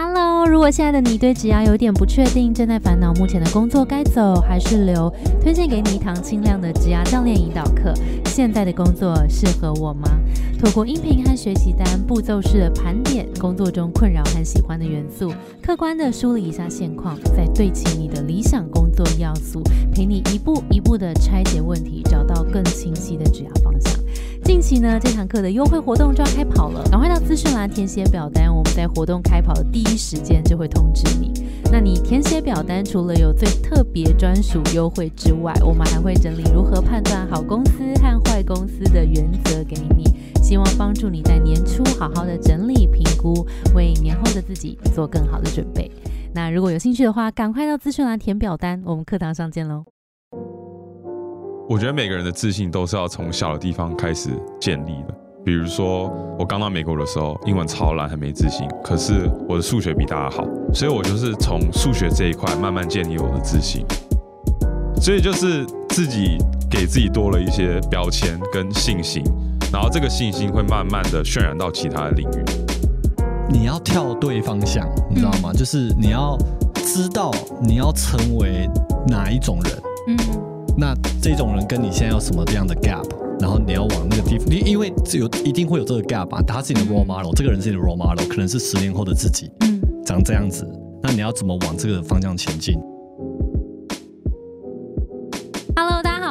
Halo. 如果现在的你对职涯有点不确定，正在烦恼目前的工作该走还是留，推荐给你一堂清亮的职涯教练引导课。现在的工作适合我吗？透过音频和学习单步骤式的盘点工作中困扰和喜欢的元素，客观的梳理一下现况，再对齐你的理想工作要素，陪你一步一步的拆解问题，找到更清晰的职涯方向。近期呢，这堂课的优惠活动就要开跑了，赶快到资讯栏填写表单，我们在活动开跑的第一时间就会通知你。那你填写表单，除了有最特别专属优惠之外，我们还会整理如何判断好公司和坏公司的原则给你，希望帮助你在年初好好的整理评估，为年后的自己做更好的准备。那如果有兴趣的话，赶快到资讯栏填表单，我们课堂上见喽。我觉得每个人的自信都是要从小的地方开始建立的。比如说，我刚到美国的时候，英文超烂，很没自信。可是我的数学比大家好，所以我就是从数学这一块慢慢建立我的自信。所以就是自己给自己多了一些标签跟信心，然后这个信心会慢慢的渲染到其他的领域。你要跳对方向，你知道吗？就是你要知道你要成为哪一种人。嗯。那这种人跟你现在有什么样的 gap？然后你要往那个地方，因因为有一定会有这个 gap 吧？他是你的 role model，这个人是你的 role model，可能是十年后的自己，嗯，长这样子。那你要怎么往这个方向前进？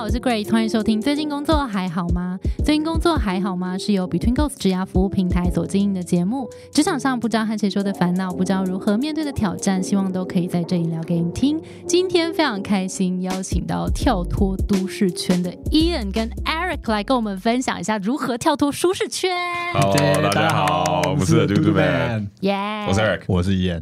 我是 Grace，欢迎收听。最近工作还好吗？最近工作还好吗？是由 Between Goals 职涯服务平台所经营的节目。职场上不知道和谁说的烦恼，不知道如何面对的挑战，希望都可以在这里聊给你听。今天非常开心，邀请到跳脱都市圈的 Ian 跟 Eric 来跟我们分享一下如何跳脱舒适圈。好，大家好，我们是 Do Do Man，耶，我是 Eric，我是 Ian。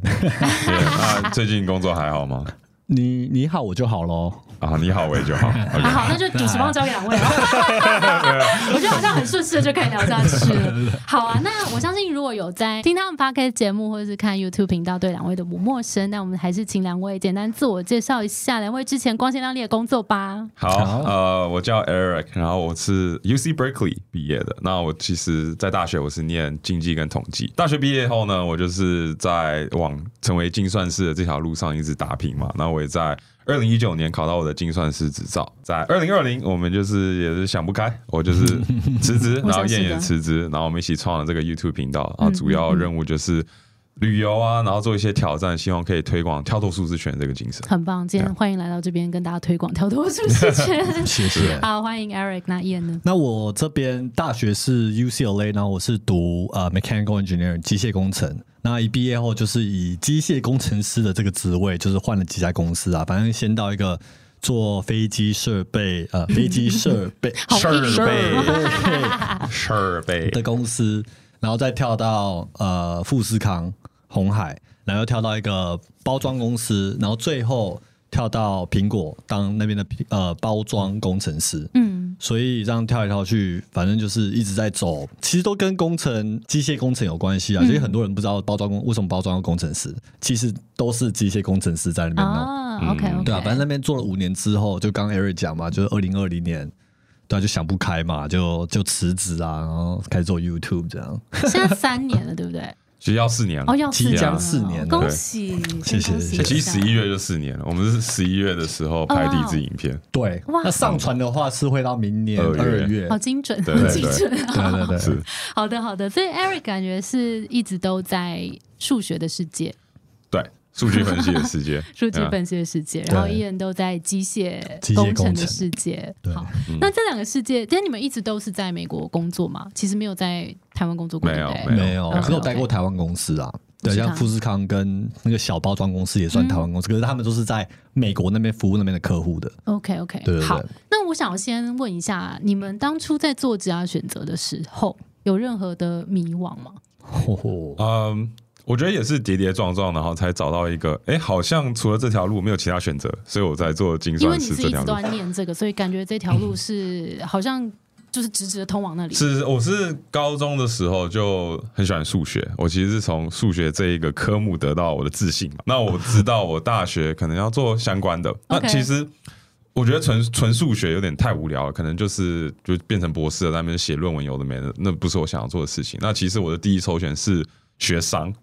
那最近工作还好吗？你你好，我就好喽。啊，你好，我也就好。好，那就主持棒交给两位了。我觉得好像很顺势的就可以聊下去了。好啊，那我相信如果有在听他们 podcast 节目或者是看 YouTube 频道，对两位都不陌生。那我们还是请两位简单自我介绍一下，两位之前光鲜亮丽的工作吧。好，呃，我叫 Eric，然后我是 UC Berkeley 毕业的。那我其实，在大学我是念经济跟统计。大学毕业后呢，我就是在往成为精算师的这条路上一直打拼嘛。那我也在。二零一九年考到我的精算师执照，在二零二零，我们就是也是想不开，我就是 辞职，然后燕也辞职，然后我们一起创了这个 YouTube 频道，然后主要任务就是旅游啊，然后做一些挑战，希望可以推广跳脱舒适圈这个精神。很棒，今天欢迎来到这边跟大家推广跳脱舒适圈，谢谢。好，欢迎 Eric，那燕呢？那我这边大学是 UCLA，然后我是读呃 Mechanical Engineering 机械工程。那一毕业后，就是以机械工程师的这个职位，就是换了几家公司啊。反正先到一个做飞机设备，呃，飞机设备 设备设备的公司，然后再跳到呃富士康、红海，然后跳到一个包装公司，然后最后。跳到苹果当那边的呃包装工程师，嗯，所以这样跳来跳去，反正就是一直在走，其实都跟工程、机械工程有关系啊。所以很多人不知道包装工为什么包装要工程师，其实都是机械工程师在那边弄。OK OK，对啊，反正那边做了五年之后，就刚 Eric 讲嘛，就是二零二零年，对啊，就想不开嘛，就就辞职啊，然后开始做 YouTube 这样。现在三年了，对不对？其实要四年了，哦，要即将四年，恭喜，谢谢。其实十一月就四年了，我们是十一月的时候拍第一支影片，对。那上传的话是会到明年二月，好精准，好精准，对 对对，是。好的好的，所以 Eric 感觉是一直都在数学的世界，对。数据分析的世界，数据分析的世界，然后依然都在机械工程的世界。好，那这两个世界，但你们一直都是在美国工作嘛？其实没有在台湾工作过，没有，没有，只有待过台湾公司啊。对，像富士康跟那个小包装公司也算台湾公司，可是他们都是在美国那边服务那边的客户的。OK，OK，对好。那我想先问一下，你们当初在做职业选择的时候，有任何的迷惘吗？嗯。我觉得也是跌跌撞撞，然后才找到一个，哎，好像除了这条路没有其他选择，所以我在做精算师这条路。因为你是一直都在念这个，所以感觉这条路是 好像就是直直的通往那里。是，我是高中的时候就很喜欢数学，我其实是从数学这一个科目得到我的自信嘛。那我知道我大学可能要做相关的，那其实我觉得纯纯数学有点太无聊了，可能就是就变成博士在那边写论文，有的没的，那不是我想要做的事情。那其实我的第一首选是学商。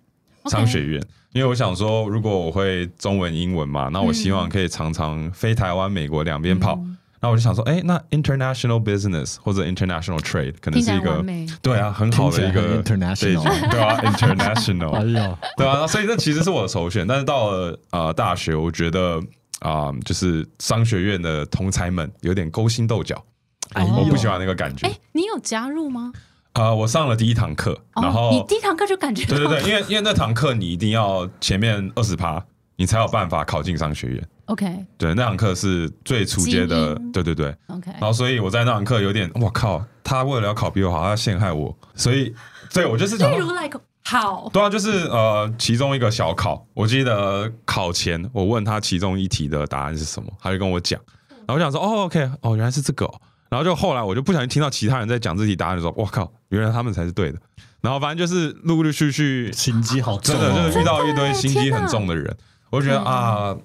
商学院，因为我想说，如果我会中文、英文嘛，那我希望可以常常飞台湾、美国两边跑。那我就想说，哎，那 international business 或者 international trade 可能是一个对啊，很好的一个 international 对啊，international 对啊，所以这其实是我的首选。但是到了呃大学，我觉得啊、就是商学院的同才们有点勾心斗角，哎我不喜欢那个感觉哎。，你有加入吗？啊、我上了第一堂课，然哦，后你第一堂课就感觉对对对，因为因为那堂课你一定要前面二十趴，你才有办法考进商学院。OK 对，那堂课是最初阶的，对对对。OK，然后所以我在那堂课有点，我靠，他为了要考比我好，他要陷害我，所以对我就是想例如 like 好，对啊，就是呃，其中一个小考，我记得考前我问他其中一题的答案是什么，他就跟我讲，然后我想说，哦，OK，哦，原来是这个、哦，然后就后来我就不小心听到其他人在讲这题答案的时候，我靠，原来他们才是对的，然后反正就是陆陆续续，心机好重真的就是哦。遇到一堆心机很重的人，我就觉得嗯。啊。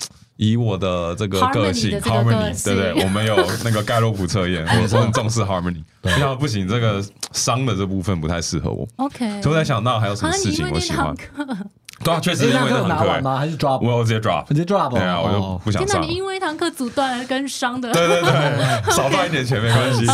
以我的这个个性 Harmony 对对，我们有那个盖洛普测验，我说很重视 harmony，我想不行，这个商的这部分不太适合我，OK，所以我在想，到还有什么啊，事情我喜欢 对啊，确实因为那课有那堂课欸，拿完吗？还是 drop？我有直接 drop，直接 drop 哦对啊，我就不想上了你。因为一堂课阻断了跟商的，对对对，少赚一点钱没关系。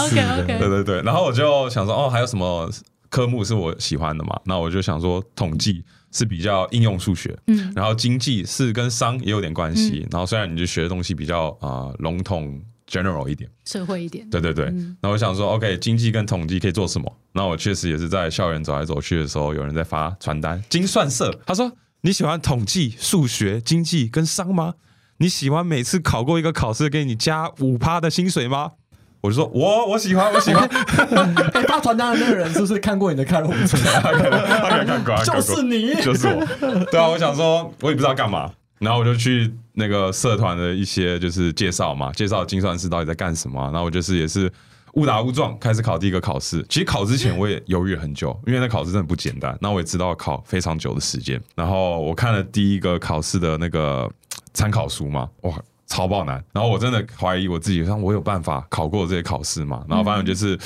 对对对，然后我就想说，哦，还有什么科目是我喜欢的嘛？那我就想说，统计是比较应用数学，嗯然后经济是跟商也有点关系。然后虽然你就学的东西比较啊、呃笼统 general 一点，社会一点，对对对。嗯那我想说，OK，经济跟统计可以做什么？那我确实也是在校园走来走去的时候，有人在发传单，精算社，他说你喜欢统计、数学、经济跟商吗？你喜欢每次考过一个考试给你加五趴的薪水吗？我就说我我喜欢我喜欢，哎，发传单的那个人是不是看过你的开路车？他可能看过就是你，就是我。对啊，我想说，我也不知道干嘛，然后我就去那个社团的一些就是介绍嘛，介绍精算师到底在干什么啊、然后我就是也是误打误撞开始考第一个考试。其实考之前我也犹豫了很久，因为那考试真的不简单。那我也知道考非常久的时间。然后我看了第一个考试的那个参考书嘛，哇。超爆难，然后我真的怀疑我自己，像我有办法考过这些考试嘛？然后反正就是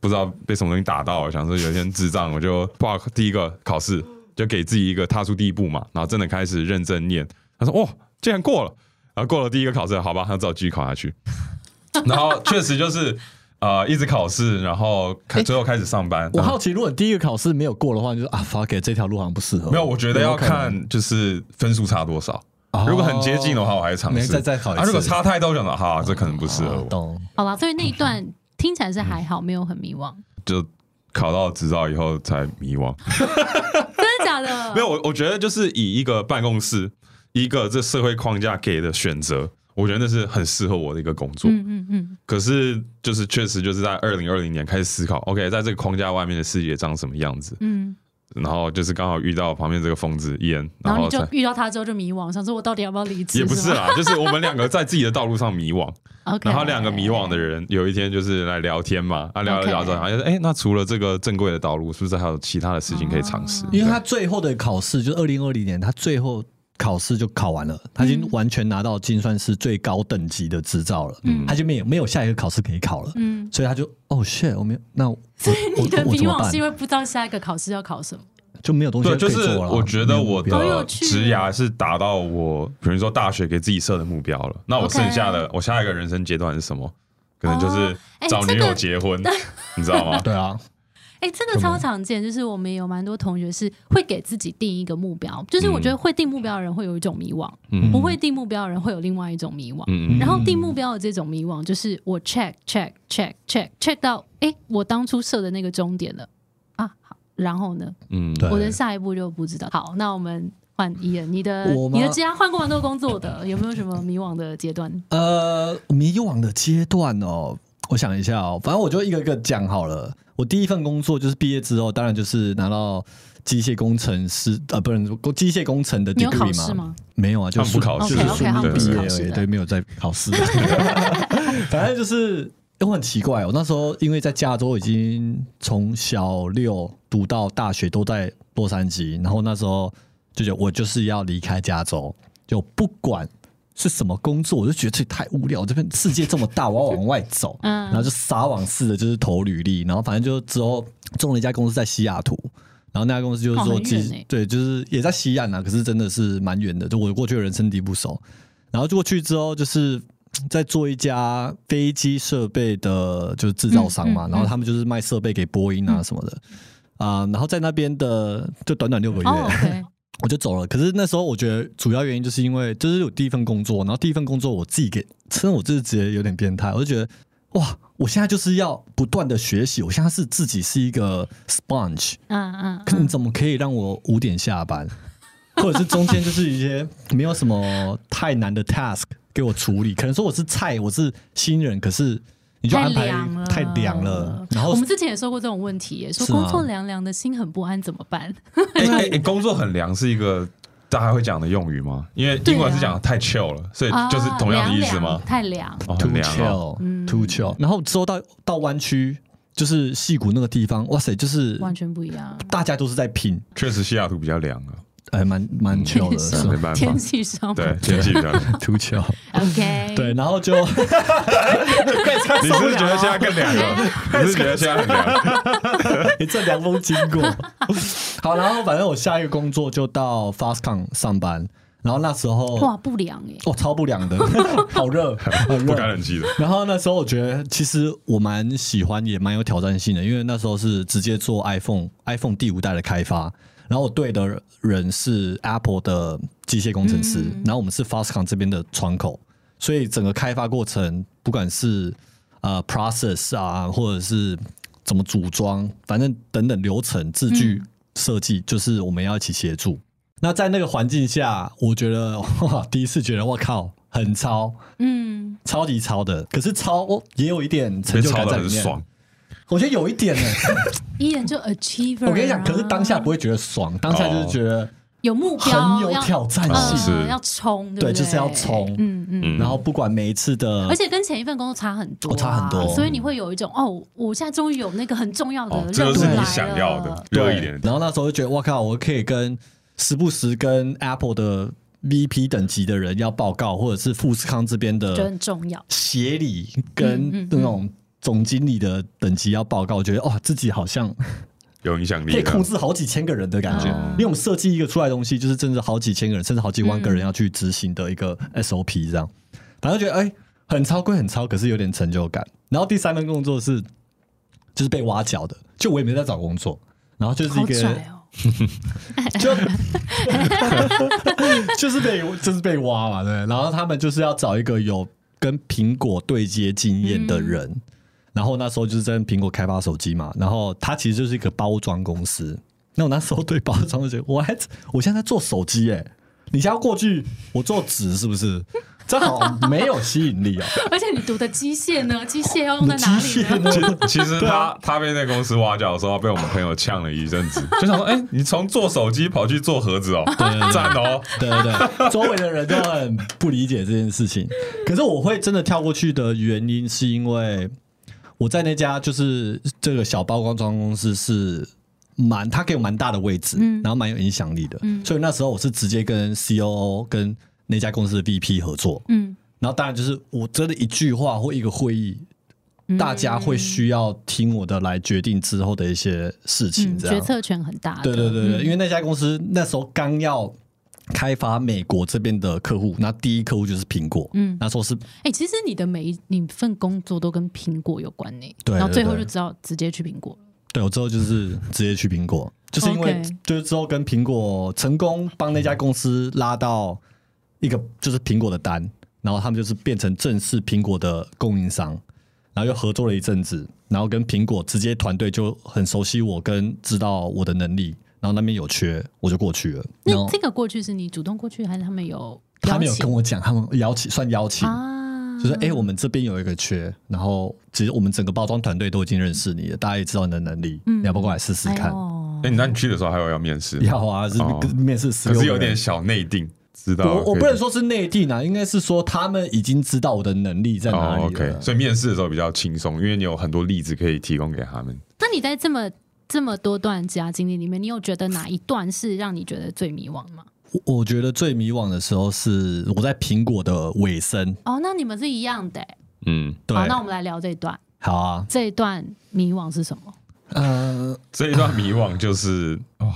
不知道被什么东西打到，想说有一天智障，我就报第一个考试，就给自己一个踏出第一步嘛，然后真的开始认真念。他说：“哇，竟然过了！”然后过了第一个考试，好吧，他只好继续考下去。然后确实就是呃，一直考试，然后开最后开始上班。我好奇，如果你第一个考试没有过的话，你就啊，fuck it，这条路好像不适合我。没有，我觉得要看就是分数差多少。哦如果很接近的话，我还是尝没试再再考一次啊，如果差太多，我想到哈，这可能不适合我，啊懂。好吧，所以那一段听起来是还好，没有很迷惘，就考到执照以后才迷惘。真的假的？没有，我我觉得就是以一个办公室，一个这社会框架给的选择，我觉得那是很适合我的一个工作。嗯嗯嗯，可是就是确实就是在二零二零年开始思考，OK，在这个框架外面的世界长什么样子，嗯，然后就是刚好遇到旁边这个疯子伊恩，然后你就遇到他之后就迷惘，想说我到底要不要离职？也不是啦，就是我们两个在自己的道路上迷惘。然后两个迷惘的人有一天就是来聊天嘛，啊聊着聊着，好像是哎，那除了这个正规的道路，是不是还有其他的事情可以尝试？因为他最后的考试就是二零二零年，他最后考试就考完了，他已经完全拿到精算师最高等级的执照了，嗯他就没有没有下一个考试可以考了，嗯，所以他就哦 shit，我没有，那我 所以我你的迷惘是因？为不知道下一个考试要考什么。就没有东西，可以就是做了。我觉得我的职涯是达到我，比如说大学给自己设的目标了。那我剩下的，我下一个人生阶段是什么？可能就是找女友这个结婚，你知道吗？对啊，哎、这个超常见，就是我们有蛮多同学是会给自己定一个目标，就是我觉得会定目标的人会有一种迷惘，嗯不会定目标的人会有另外一种迷惘。然后定目标的这种迷惘，就是我 check check check check check 到，哎，我当初设的那个终点了啊，好，然后呢，嗯，我的下一步就不知道。好，那我们换伊人，你的你的职涯换过蛮多工作的，有没有什么迷惘的阶段？呃，迷惘的阶段哦，我想一下哦，反正我就一个一个讲好了。我第一份工作就是毕业之后，当然就是拿到机械工程师呃，不能说机械工程的你有考 degree 试吗？没有啊，就是不考试就是顺利毕业而已，考试的对，没有在考试。反正就是我很奇怪，我那时候因为在加州已经从小六读到大学都在洛杉矶，然后那时候就觉得我就是要离开加州，就不管是什么工作，我就觉得这太无聊，这边世界这么大，我要往外走，嗯。然后就撒网似的，就是投履历，然后反正就之后中了一家公司在西雅图。然后那家公司就是做哦很远机，欸。对，就是也在西岸啊，可是真的是蛮远的，就我过去的人生地不熟。然后过去之后，就是在做一家飞机设备的，就是制造商嘛，嗯嗯然后他们就是卖设备给波音啊什么的。啊、然后在那边的就短短六个月，我就走了。可是那时候我觉得主要原因就是因为这是有第一份工作，然后第一份工作我自己给，真的我就是直接有点变态，我就觉得哇，我现在就是要不断的学习，我现在是自己是一个 sponge，嗯嗯可你嗯，怎么可以让我五点下班，或者是中间就是一些没有什么太难的 task 给我处理？可能说我是菜，我是新人，可是你就太安排凉了，太凉了，然后我们之前也说过这种问题耶，说工作凉凉的，心很不安，怎么办？哎哎哎，工作很凉是一个大家会讲的用语吗？因为英文是讲太 chill 了，所以就是同样的意思吗？太凉，哦，too chill，too chill。然后之后到到湾区，就是戏谷那个地方，哇塞，就是完全不一样。大家都是在拼，确实西雅图比较凉啊，哎，蛮蛮 chill 的，是是吧没办法天，气上对天气比较凉。too chill。，OK，对，然后就 你是不是觉得现在更凉了？你是不是觉得现在很凉？一阵凉风经过。好，然后反正我下一个工作就到 Fastcon 上班，然后那时候哇，不凉哎，哦超不凉的，好热，好不开热。冷气的，然后那时候我觉得其实我蛮喜欢，也蛮有挑战性的，因为那时候是直接做 iPhone iPhone 第五代的开发，然后我对的人是 Apple 的机械工程师，嗯然后我们是 Fastcon 这边的窗口，所以整个开发过程，不管是呃 process 啊，或者是怎么组装，反正等等流程、字句设计，就是我们要一起协助。那在那个环境下，我觉得 哇，第一次觉得我靠，很超，嗯，超级超的。可是超哦也有一点成就感在里面，爽。我觉得有一点呢。一人就 achiever，我跟你讲，可是当下啊不会觉得爽，当下就是觉得，有目标，很有要挑战性。是。嗯要冲，对不对？就是要冲。嗯嗯。嗯。然后不管每一次的而，且跟前一份工作差很多、啊，哦差很多。所以你会有一种哦，我现在终于有那个很重要的哦，这就是你想要的，热一点。然后那时候就觉得，我靠，我可以跟时不时跟 Apple 的 VP 等级的人要报告，或者是富士康这边就的很重要。协理嗯跟嗯。那种总经理的等级要报告，我觉得哇，自己好像有影响力，可以控制好几千个人的感觉。哦因为我们设计一个出来的东西，就是真的好几千个人，甚至好几万个人要去执行的一个 SOP 这样。反正觉得哎、很超归很超，可是有点成就感。然后第三份工作是就是被挖角的，就我也没在找工作，然后就是一个！就 就是被就是被挖嘛，对。然后他们就是要找一个有跟苹果对接经验的人，然后那时候就是在苹果开发手机嘛，然后它其实就是一个包装公司。那我那时候对包装就觉得，what？我现在在做手机哎、你现在要过去我做纸是不是？这好没有吸引力哦。而且你读的机械呢？机械要用在哪里械呢？呢？其实 他他被那个公司挖角的时候，被我们朋友呛了一阵子，就想说，哎、你从做手机跑去做盒子哦，赞哦，对对对，周围的人都很不理解这件事情。可是我会真的跳过去的原因，是因为我在那家就是这个小包装装公司是蛮，他给我蛮大的位置，嗯。然后蛮有影响力的，嗯。所以那时候我是直接跟 COO 跟那家公司的 VP 合作，嗯，然后当然就是我真的一句话或一个会议。嗯。大家会需要听我的来决定之后的一些事情，嗯这样。决策权很大。对对对对，嗯。因为那家公司那时候刚要开发美国这边的客户，那第一客户就是苹果，嗯。那时候是哎、其实你的每一你份工作都跟苹果有关呢，对然后最后就知道直接去苹果。了。对我之后就是直接去苹果，就是因为就是之后跟苹果成功帮那家公司拉到一个就是苹果的单，然后他们就是变成正式苹果的供应商，然后又合作了一阵子，然后跟苹果直接团队就很熟悉我，跟知道我的能力，然后那边有缺我就过去了，然后那这个过去是你主动过去，还是他们有他们有请跟我讲，他们邀请算邀请。啊？就是哎、诶我们这边有一个缺，然后其实我们整个包装团队都已经认识你了，大家也知道你的能力，嗯你要不要过来试试哎看？呦哎、那你去的时候还有要面试吗？要啊，是哦面试十可是六个人有点小内定，知道我我不能说是内定啊，应该是说他们已经知道我的能力在哪里哦了。，OK，所以面试的时候比较轻松，因为你有很多例子可以提供给他们。那你在这么这么多段职涯经历里面，你有觉得哪一段是让你觉得最迷惘吗？我我觉得最迷惘的时候是我在苹果的尾声，哦，那你们是一样的欸。嗯，对，好，那我们来聊这一段。好啊，这一段迷惘是什么？呃，这一段迷惘就是哇，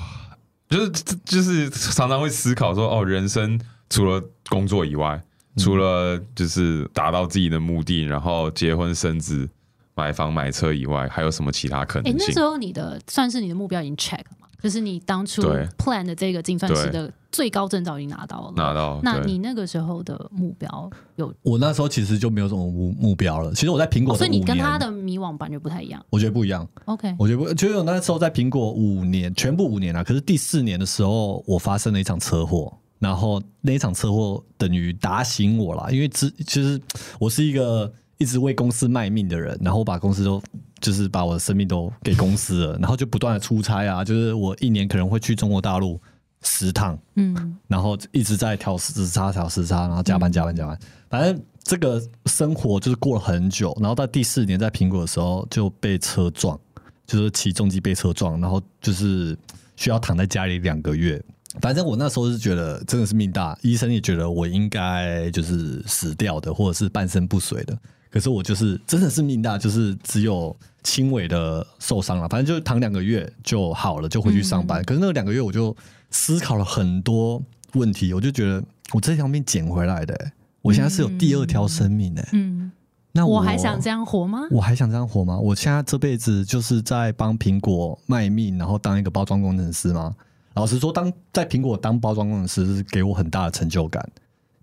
就是就是常常会思考说，哦，人生除了工作以外，除了就是达到自己的目的，然后结婚生子、买房买车以外，还有什么其他可哎、能性那时？候你的算是你的目标已经 check 了嘛？就是你当初 plan 的这个精算师的最高证照已经拿到了。拿到那你那个时候的目标有，我那时候其实就没有什么目目标了。其实我在苹果哦所以你跟他的迷惘版就不太一样。我觉得不一样。OK，我觉得不，就是我那时候在苹果五年，全部五年啊。可是第四年的时候，我发生了一场车祸，然后那一场车祸等于打醒我了，因为之其实我是一个一直为公司卖命的人，然后把公司都就是把我的生命都给公司了，然后就不断的出差啊，就是我一年可能会去中国大陆十趟，嗯然后一直在调时差、调时差，然后加班、加班、加班。反正这个生活就是过了很久，然后到第四年在苹果的时候就被车撞，就是骑重机被车撞，然后就是需要躺在家里两个月。反正我那时候是觉得真的是命大，医生也觉得我应该就是死掉的，或者是半身不遂的。可是我就是真的是命大，就是只有轻微的受伤了，反正就躺两个月就好了，就回去上班。可是那两个月我就思考了很多问题，我就觉得我这条命捡回来的、欸我现在是有第二条生命哎、嗯，那我还想这样活吗？我还想这样活吗？我现在这辈子就是在帮苹果卖命，然后当一个包装工程师吗？老实说，当在苹果当包装工程师是给我很大的成就感，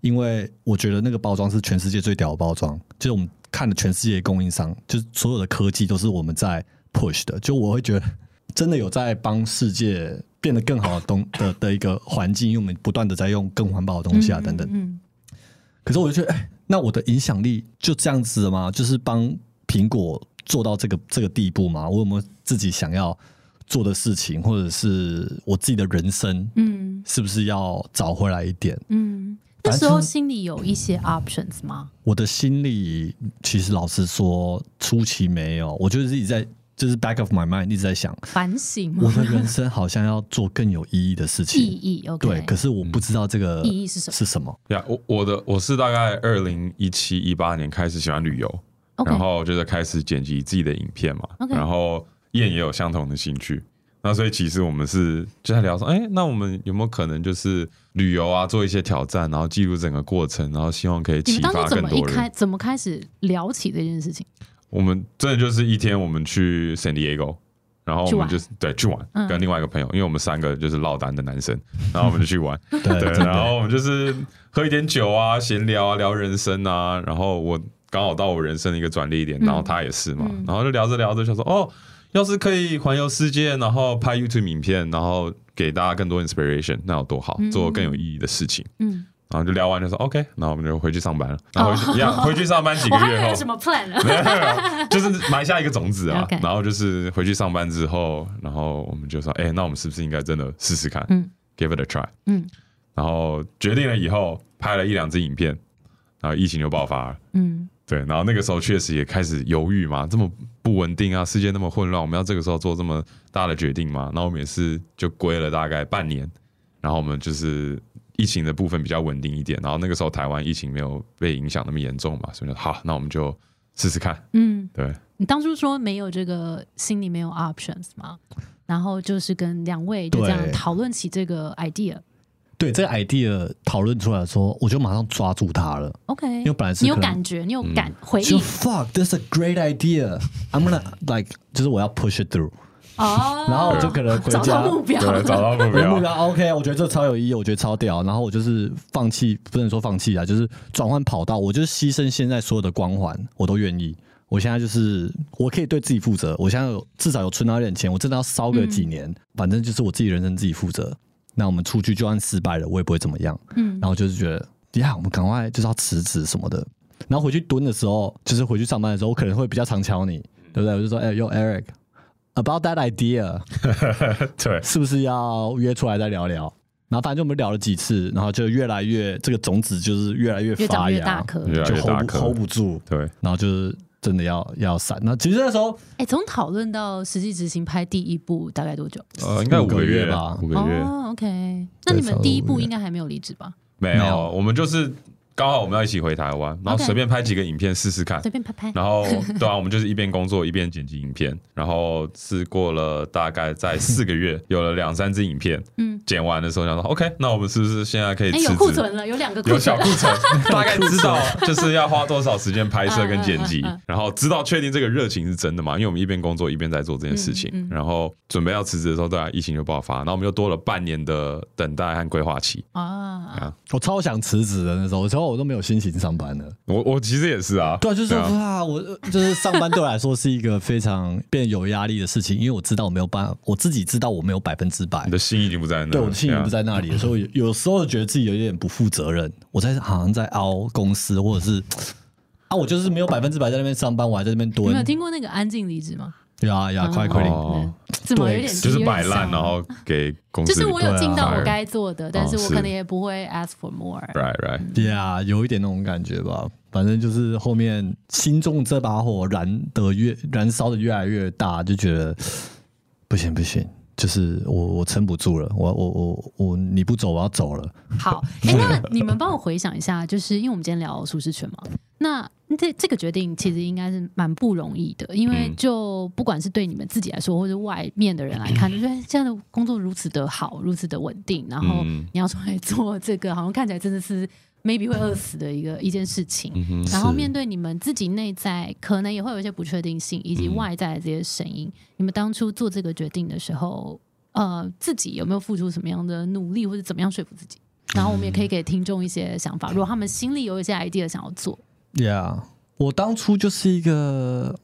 因为我觉得那个包装是全世界最屌的包装，就是我们看的全世界供应商，就是所有的科技都是我们在 push 的，就我会觉得真的有在帮世界变得更好的东的的一个环境，因为我们不断的在用更环保的东西啊等等。嗯，可是我就觉得，哎，那我的影响力就这样子了吗？就是帮苹果做到这个这个地步吗？我有没有自己想要做的事情，或者是我自己的人生，嗯是不是要找回来一点？嗯，那时候心里有一些 options 吗？我的心里其实老实说，初期没有，我就是一直在就是 back of my mind 一直在想，反省？我的人生好像要做更有意义的事情意情。义 OK，对，可是我不知道这个意义是什么是什么。呀，我我的我是大概二零一七一八年开始喜欢旅游然后就是开始剪辑自己的影片嘛然后燕也有相同的兴趣，那所以其实我们是就在聊说，哎、那我们有没有可能就是旅游啊，做一些挑战，然后记录整个过程，然后希望可以你启发更多人么一开。怎么开始聊起这件事情？我们真的就是一天，我们去 San Diego，然后就是对去玩，嗯跟另外一个朋友，因为我们三个就是落单的男生，然后我们就去玩，对对，然后我们就是喝一点酒啊，闲聊啊，聊人生啊，然后我刚好到我人生的一个转捩点，然后他也是嘛，嗯然后就聊着聊着就说，哦，要是可以环游世界，然后拍 YouTube 影片，然后给大家更多 inspiration，那有多好，做更有意义的事情。嗯，然后就聊完就说 OK，然后我们就回去上班了，然后回去一样回去上班几个月后 什。么 plan？就是埋下一个种子啊。然后就是回去上班之后，然后我们就说，哎、那我们是不是应该真的试试看？嗯，give it a try。嗯然后决定了以后，拍了一两支影片，然后疫情就爆发了。嗯对，然后那个时候确实也开始犹豫嘛，这么不稳定啊，世界那么混乱，我们要这个时候做这么大的决定吗？然后我们也是就归了大概半年，然后我们就是疫情的部分比较稳定一点，然后那个时候台湾疫情没有被影响那么严重嘛，所以就好，那我们就试试看。嗯，对，你当初说没有这个心里没有 options 吗？然后就是跟两位就这样对讨论起这个 idea。对这个 idea 讨论出来的时候，我就马上抓住它了。OK，因为本来是你有感觉，你有感回就应 fuck, that's a great idea. I'm gonna like，就是我要 push it through，、哦，然后我就可能回找到目标，对，找到目标。我的目标 OK，我觉得这超有意义，我觉得超屌。然后我就是放弃，不能说放弃啊，就是转换跑道，我就是牺牲现在所有的光环，我都愿意。我现在就是我可以对自己负责，我现在有至少有存到一点钱，我真的要烧个几年，反正就是我自己人生自己负责。那我们出去就算失败了，我也不会怎么样。嗯然后就是觉得，呀，我们赶快就是要辞职什么的。然后回去蹲的时候，就是回去上班的时候，我可能会比较常敲你，对不对？我就说，哎、呦 Eric。About that idea，对，是不是要约出来再聊聊？然后反正就我们聊了几次，然后就越来越这个种子就是越来越发芽，越大就 hold hold 不住，对，然后就是真的要要散。那其实那时候哎，从讨论到实际执行拍第一部大概多久？呃，应该五个月月吧五个月。哦，OK，那你们第一部应该还没有离职吧？没有我们就是刚好我们要一起回台湾，然后随便拍几个影片试试看。随便拍拍。然后，对啊，我们就是一边工作一边剪辑影片，然后是过了大概在四个月，有了两三支影片，嗯，剪完的时候想说，OK，那我们是不是现在可以哎，辞职？有库存了，有两个库存有小库。存，大概知道就是要花多少时间拍摄跟剪辑然后知道确定这个热情是真的嘛？因为我们一边工作一边在做这件事情然后准备要辞职的时候，对啊疫情就爆发，然后我们又多了半年的等待和规划期啊，啊。我超想辞职的那时候，之后我都没有心情上班了。我我其实也是啊，对啊，就是说啊啊，我就是上班对我来说是一个非常变有压力的事情，因为我知道我没有办法，我自己知道我没有百分之百你，的心已经不在那，对我的心已经不。在那里了，所以有有时候觉得自己有点不负责任。我在好像在熬公司，或者是啊，我就是没有百分之百在那边上班，我还在那边蹲你有，听过那个安静离职吗？呀呀，快快点！哦，怎么有点就是摆烂，然后给公司就是我有尽到对啊我该做的，但是我可能也不会 ask for more。right right，呀有一点那种感觉吧。反正就是后面心中这把火燃的越燃烧的越来越大，就觉得不行不行，就是我我撑不住了，我我我我你不走我要走了。好，哎、那你们帮我回想一下，就是因为我们今天聊舒适圈嘛，那这这个决定其实应该是蛮不容易的，因为嗯就不管是对你们自己来说，或者外面的人来看，就觉得这样的工作如此的好，如此的稳定，然后嗯你要出来做这个，好像看起来真的是 maybe 会饿死的一个一件事情。嗯，然后面对你们自己内在可能也会有一些不确定性，以及嗯。外在的这些声音，你们当初做这个决定的时候，呃，自己有没有付出什么样的努力，或者怎么样说服自己？然后我们也可以给听众一些想法，如果他们心里有一些 idea 想要做，Yeah，我当初就是一个，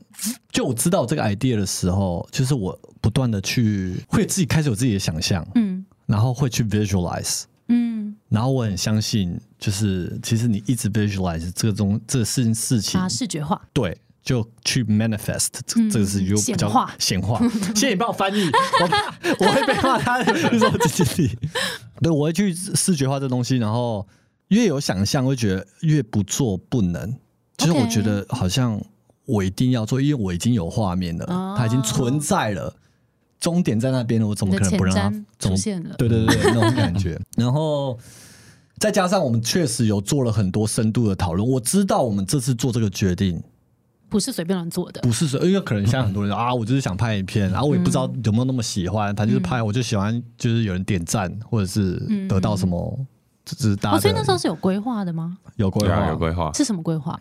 就我知道这个 idea 的时候，就是我不断的去会自己开始有自己的想象，嗯。然后会去 visualize，嗯，然后我很相信，就是其实你一直 visualize 这个东这事情事情视觉化，对，就去 manifest，这嗯这个是就比较显化。谢谢你帮我翻译，我我会被骂他的，就是我自己。对，我会去视觉化这东西，然后越有想象，会觉得越不做不能。就是我觉得好像我一定要做，因为我已经有画面了，哦它已经存在了，终点在那边了，我怎么可能不让它出现了，对对对，对那种感觉。然后再加上我们确实有做了很多深度的讨论，我知道我们这次做这个决定不是随便乱做的。不是说，因为可能现在很多人说啊，我就是想拍影片，然后我也不知道有没有那么喜欢，反正就是拍，我就喜欢就是有人点赞或者是得到什么，就是大哦，家所以那时候是有规划的吗？有规划有规划，是什么规划？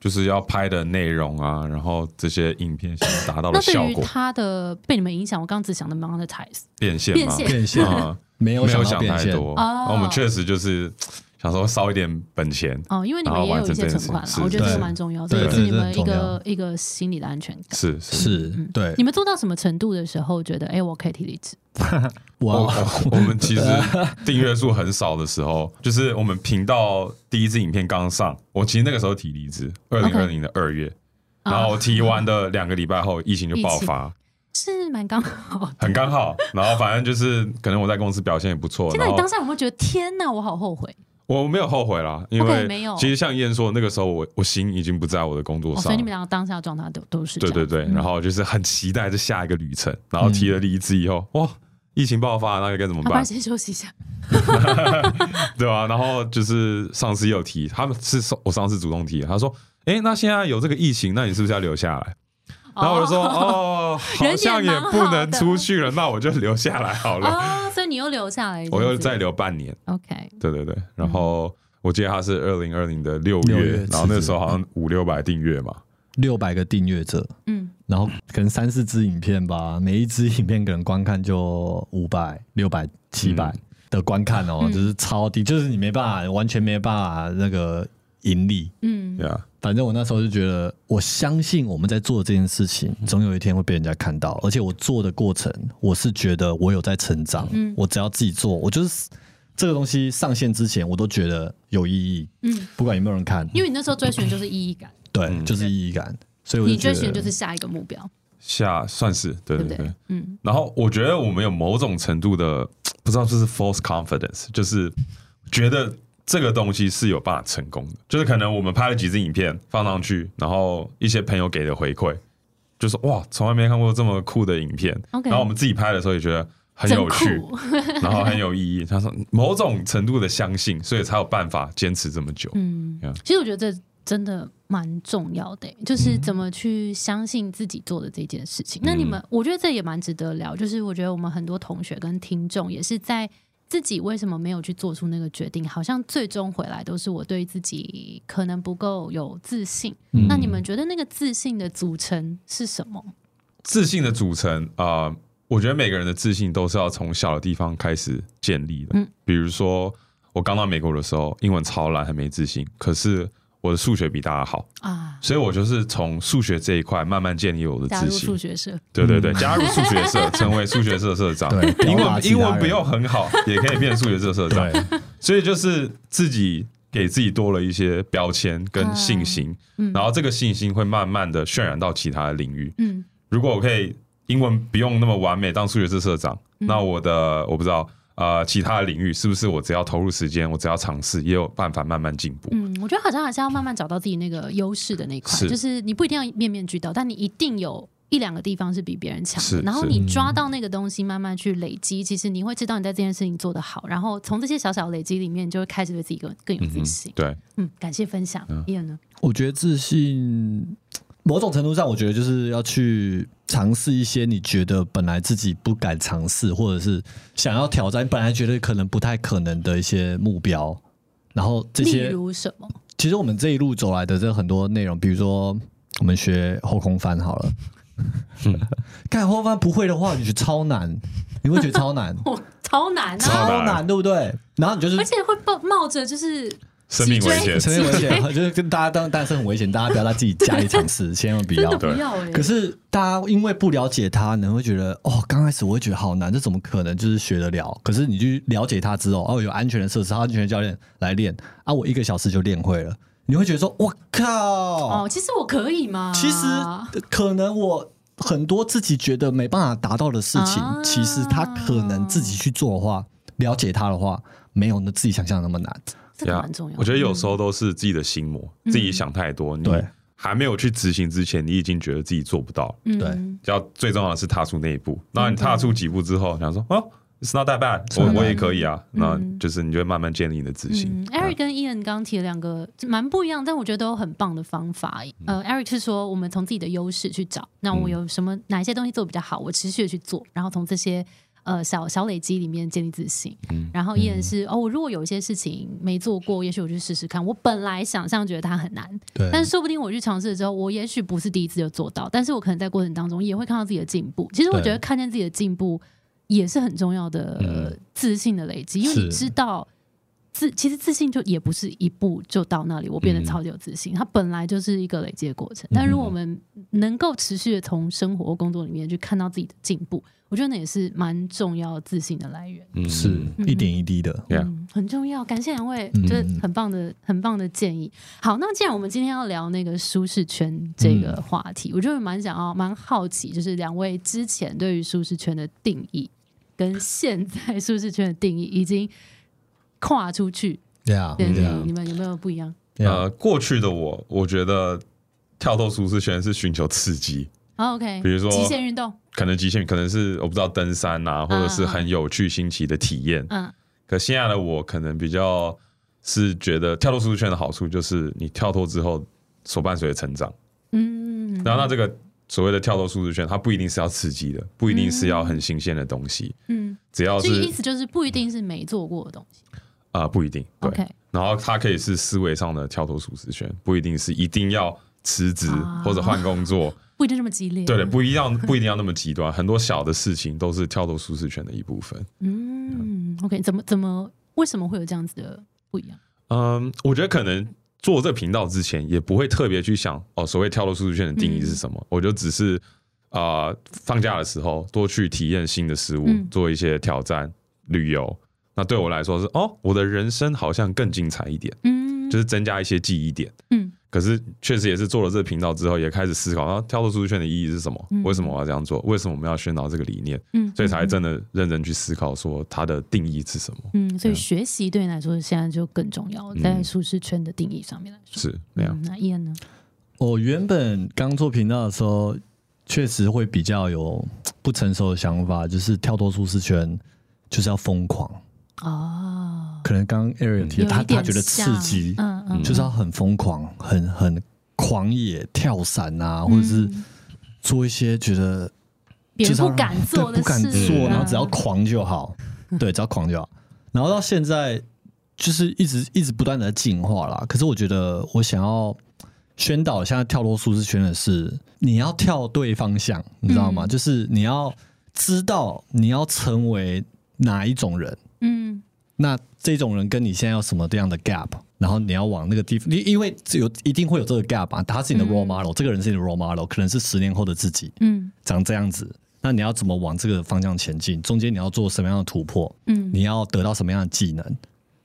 就是要拍的内容啊，然后这些影片想达到的效果那对于他的被你们影响，我刚刚只想的 monetize，变现嘛，变现。变现。啊，没有没有想太多，哦。然后我们确实就是想说烧一点本钱，哦，因为你们也有一些存款啦，是我觉得这个蛮重要，这也是对对你们一个一个心理的安全感。是是。是对你们做到什么程度的时候，觉得哎，我可以提离职？我，我们其实订阅数很少的时候，就是我们频道第一支影片刚上，我其实那个时候提离职，二零二零的二月，啊然后我提完的两个礼拜后，疫情就爆发，是蛮刚好。很刚好。然后反正就是可能我在公司表现也不错，现在你当下有没有觉得天哪，我好后悔？我没有后悔啦，因为没有其实像燕说，那个时候我我心已经不在我的工作哦，上所以你们两个当下状态都都是对对对，然后就是很期待这下一个旅程，然后提了离职以后，哇，疫情爆发，那该怎么办要不然？先休息一下。对吧、然后就是上司也有提，他们是我上司主动提，他说：“哎，那现在有这个疫情，那你是不是要留下来？”然后我就说：“哦，好像也不能出去了，那我就留下来好了。哦，所以你又留下来我又再留半年。OK，对对对，然后我记得他是二零二零的六六月月，然后那时候好像五六百订阅嘛，六百个订阅者，嗯，然后可能三四支影片吧，每一支影片可能观看就五百、六百、七百的观看哦，嗯。就是超低，就是你没办法，完全没办法那个盈利。嗯。对啊，反正我那时候就觉得，我相信我们在做这件事情，总有一天会被人家看到。而且我做的过程，我是觉得我有在成长。嗯我只要自己做，我就是这个东西上线之前，我都觉得有意义，嗯，不管有没有人看。因为你那时候追寻的就是意义感，对，嗯就是意义感。所以我你追寻的就是下一个目标，下算是对对对？嗯，然后我觉得我们有某种程度的不知道这是 false confidence，就是觉得这个东西是有办法成功的，就是可能我们拍了几支影片放上去，然后一些朋友给的回馈，就是哇，从来没看过这么酷的影片。然后我们自己拍的时候也觉得很有趣，然后很有意义。他说某种程度的相信，所以才有办法坚持这么久。嗯其实我觉得这真的蛮重要的欸，就是怎么去相信自己做的这件事情。那你们，我觉得这也蛮值得聊。就是我觉得我们很多同学跟听众也是在自己为什么没有去做出那个决定，好像最终回来都是我对自己可能不够有自信。嗯那你们觉得那个自信的组成是什么？自信的组成啊、呃我觉得每个人的自信都是要从小的地方开始建立的。嗯比如说我刚到美国的时候，英文超烂，很没自信，可是我的数学比大家好，啊，所以我就是从数学这一块慢慢建立我的自加入数信。学社，对对对，加入数学社，成为数学社社长。对英英文不用很好，也可以变数学社社长。所以就是自己给自己多了一些标签跟信心，嗯。然后这个信心会慢慢的渲染到其他的领域。嗯。如果我可以英文不用那么完美当数学社社长，嗯。那我的我不知道呃其他的领域是不是我只要投入时间，我只要尝试，也有办法慢慢进步。嗯，我觉得好像还是要慢慢找到自己那个优势的那一块，是就是你不一定要面面俱到，但你一定有。一两个地方是比别人强然后你抓到那个东西，慢慢去累积，其实你会知道你在这件事情做得好，然后从这些小小累积里面，你就会开始对自己更更有自嗯信。对，嗯，感谢分享，伊恩呢？我觉得自信，某种程度上，我觉得就是要去尝试一些你觉得本来自己不敢尝试，或者是想要挑战，本来觉得可能不太可能的一些目标。然后这例些，如什么？其实我们这一路走来的这很多内容，比如说我们学后空翻好了，看后空翻不会的话，你觉得超难，你会觉得超难，哦，超难超啊！难难，对不对？然后你就是而且会冒冒着就是生命危险生命危险，就是跟大家当但是很危险，大家不要在自己家里尝试，千万不要真的。不要哎、可是大家因为不了解他，你会觉得哦，刚开始我会觉得好难，这怎么可能就是学得了？可是你去了解他之后，哦，有安全的设施，安全的教练来练啊，我一个小时就练会了。你会觉得说，我靠，哦，其实我可以吗？其实可能我很多自己觉得没办法达到的事情，啊其实他可能自己去做的话，了解他的话，没有那自己想象的那么难。这个蛮重要的。我觉得有时候都是自己的心魔，嗯自己想太多。你对还没有去执行之前，你已经觉得自己做不到。嗯对要最重要的是踏出那一步。那你踏出几步之后，想说哦，It's not that bad，我我也可以啊。那就是你就会慢慢建立你的自信嗯。，Eric 跟 Ian 刚刚提了两个蛮不一样，但我觉得都很棒的方法。呃，Eric 是说我们从自己的优势去找，那我有什么哪一些东西做比较好，我持续的去做，然后从这些呃小小累积里面建立自信。然后 Ian 是哦，我如果有一些事情没做过，也许我去试试看。我本来想象觉得它很难，对但是说不定我去尝试了之后，我也许不是第一次就做到，但是我可能在过程当中也会看到自己的进步。其实我觉得看见自己的进步也是很重要的、呃自信的累积，因为你知道自其实自信就也不是一步就到那里，我变得超级有自信，它本来就是一个累积的过程。但如果我们能够持续的从生活或工作里面去看到自己的进步，我觉得那也是蛮重要自信的来源。嗯是一点一滴的。嗯，很重要。感谢两位，嗯就是很棒的、很棒的建议。好，那既然我们今天要聊那个舒适圈这个话题，我就蛮想要、蛮好奇，就是两位之前对于舒适圈的定义，跟现在舒适圈的定义已经跨出去，对啊，对对，对啊你们有没有不一样？呃，过去的我，我觉得跳脱舒适圈是寻求刺激，好，OK，比如说极限运动，可能极限，可能是我不知道登山啊，或者是很有趣新奇的体验。嗯可现在的我可能比较是觉得跳脱舒适圈的好处就是你跳脱之后所伴随的成长。嗯，然后那这个所谓的跳脱舒适圈，它不一定是要刺激的，不一定是要很新鲜的东西，嗯，只要是这个意思就是不一定是没做过的东西。啊、不一定对。OK，然后它可以是思维上的跳脱舒适圈，不一定是一定要辞职啊或者换工作。不一定这么激烈。对的，不一样，不一定要那么极端，很多小的事情都是跳脱舒适圈的一部分。嗯，OK，怎么怎么为什么会有这样子的不一样？嗯，我觉得可能做这频道之前，也不会特别去想哦，所谓跳脱舒适圈的定义是什么。我就只是啊、呃放假的时候多去体验新的事物，嗯做一些挑战、旅游。那对我来说是哦，我的人生好像更精彩一点，嗯，就是增加一些记忆点。嗯可是确实也是做了这个频道之后，也开始思考，然后跳脱舒适圈的意义是什么？嗯为什么我要这样做？为什么我们要宣导这个理念？嗯，所以才真的认真去思考说它的定义是什么。嗯，所以学习对你来说现在就更重要，在舒适圈的定义上面来说。是那样。嗯，那伊恩呢？我原本刚做频道的时候，确实会比较有不成熟的想法，就是跳脱舒适圈就是要疯狂。哦，可能刚刚 Ariel 提的，他他觉得刺像激，就是要很疯狂，很很狂野，跳伞啊，或者是嗯。做一些觉得别人就是不敢做的对不敢做，嗯然后只要狂就好，对，只要狂就好。然后到现在就是一直一直不断的在进化啦。可是我觉得我想要宣导现在跳脱舒适圈的是，你要跳对方向，你知道吗？嗯。就是你要知道你要成为哪一种人，嗯。那这种人跟你现在有什么这样的 gap，然后你要往那个地方，因因为有一定会有这个 gap 啊，他是你的 role model，、这个人是你的 role model，可能是十年后的自己嗯长这样子，那你要怎么往这个方向前进？中间你要做什么样的突破？嗯你要得到什么样的技能？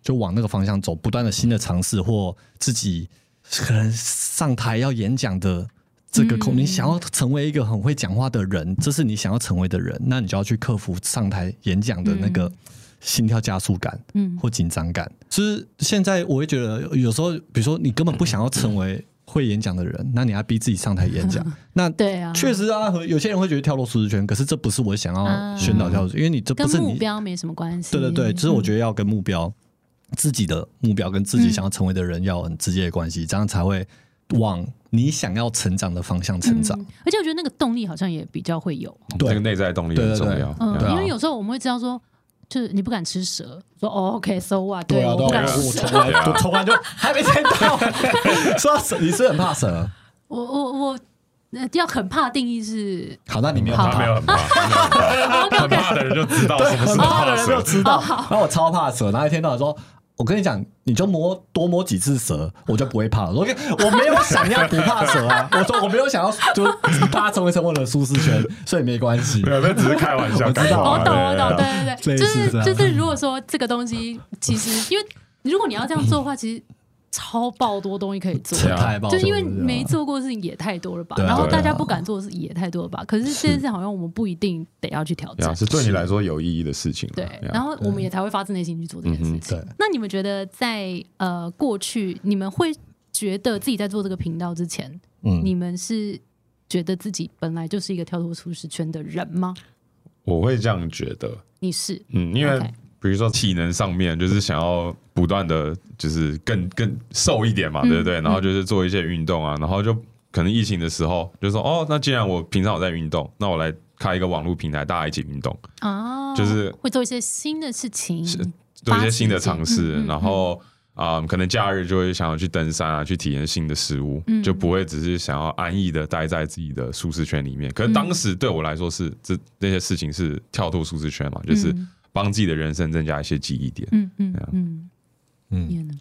就往那个方向走，不断的新的尝试或自己可能上台要演讲的这个空，嗯你想要成为一个很会讲话的人，这是你想要成为的人，那你就要去克服上台演讲的那个心跳加速感。嗯或紧张感。就是现在我会觉得，有时候比如说你根本不想要成为会演讲的人，那你要逼自己上台演讲，那对啊，确实啊，和有些人会觉得跳脱舒适圈，可是这不是我想要宣导跳脱，因为你这不是你。目标没什么关系。对对对，就是我觉得要跟目标、自己的目标跟自己想要成为的人要很直接的关系，这样才会往你想要成长的方向成长。嗯而且我觉得那个动力好像也比较会有，对这个内在动力很重要。嗯，因为有时候我们会知道说。就是你不敢吃蛇，说哦，OK，so、what？对啊，我不敢对啊，吃蛇。我从来我从来就还没听到。说到蛇，你是很怕蛇？我我我呃要很怕定义是好，那你没有很怕 没有很怕，很怕的人就知道什么是很怕的怕人就。知道。然后我超怕蛇，然后一天到晚说。我跟你讲，你就摸多摸几次蛇，我就不会怕了。我我没有想要不怕蛇啊，我说我没有想要就大家成为成为了舒适圈，所以没关系。没有，那只是开玩笑，我知道我懂，我懂，对对对，就是就是，如果说这个东西，其实因为如果你要这样做的话，其实超爆多东西可以做，太爆就是因为没做过的事情也太多了吧，然后大家不敢做的事也太多了吧。可是这件事好像我们不一定得要去挑战，，是对你来说有意义的事情啊。对，然后我们也才会发自内心去做这件事情。那你们觉得在呃过去，你们会觉得自己在做这个频道之前，嗯，你们是觉得自己本来就是一个跳脱舒适圈的人吗？我会这样觉得，你是。嗯，因为比如说体能上面，就是想要不断的就是更更瘦一点嘛，嗯对不对？然后就是做一些运动啊，然后就可能疫情的时候就说，哦，那既然我平常有在运动，那我来开一个网络平台，大家一起运动，啊，就是会做一些新的事情，做一些新的尝试，嗯嗯嗯。然后啊、可能假日就会想要去登山啊，去体验新的事物，嗯。就不会只是想要安逸的待在自己的舒适圈里面。可是当时对我来说是这那些事情是跳脱舒适圈嘛，就是嗯帮自己的人生增加一些记忆点。嗯嗯嗯嗯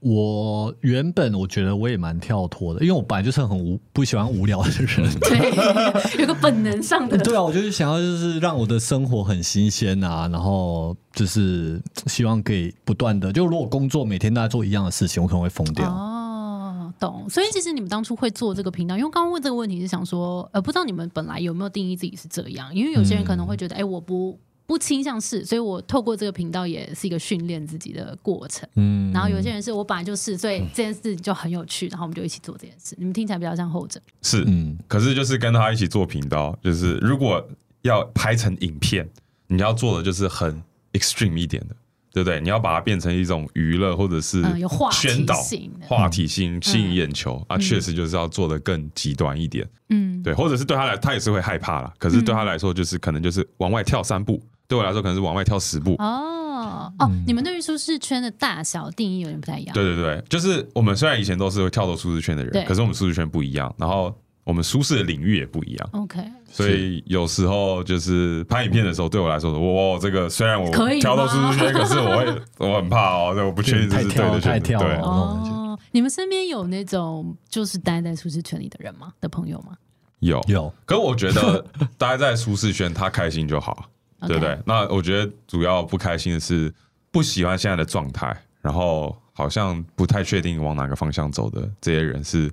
我原本我觉得我也蛮跳脱的，因为我本来就是很无不喜欢无聊的人。对，有个本能上的，对啊，我就是想要就是让我的生活很新鲜啊，然后就是希望可以不断的，就如果工作每天都在做一样的事情，我可能会疯掉。哦，懂。所以其实你们当初会做这个频道，因为刚刚问这个问题是想说，呃，不知道你们本来有没有定义自己是这样？因为有些人可能会觉得，哎、我不不倾向是，所以我透过这个频道也是一个训练自己的过程。嗯，然后有些人是我本来就是，所以这件事就很有趣，然后我们就一起做这件事。你们听起来比较像后者，是，嗯。可是就是跟他一起做频道，就是如果要拍成影片，你要做的就是很 extreme 一点的，对不对？你要把它变成一种娱乐或者是嗯有话题宣导性话题性吸引眼球。啊，确实就是要做的更极端一点，嗯，对，或者是对他来，他也是会害怕啦。可是对他来说，就是可能就是往外跳三步，对我来说可能是往外跳十步。哦哦，你们对于舒适圈的大小定义有点不太一样。对对对，就是我们虽然以前都是会跳脱舒适圈的人，可是我们舒适圈不一样，然后我们舒适的领域也不一样。OK，所以有时候就是拍影片的时候，对我来说，我我这个虽然我可以跳到舒适圈，可是我会 我很怕哦，对，我不确定这是对太跳了的选择。对哦，你们身边有那种就是待在舒适圈里的人吗？的朋友吗？有有可是我觉得待在舒适圈，他开心就好，对不对？那我觉得主要不开心的是不喜欢现在的状态，然后好像不太确定往哪个方向走的这些人是。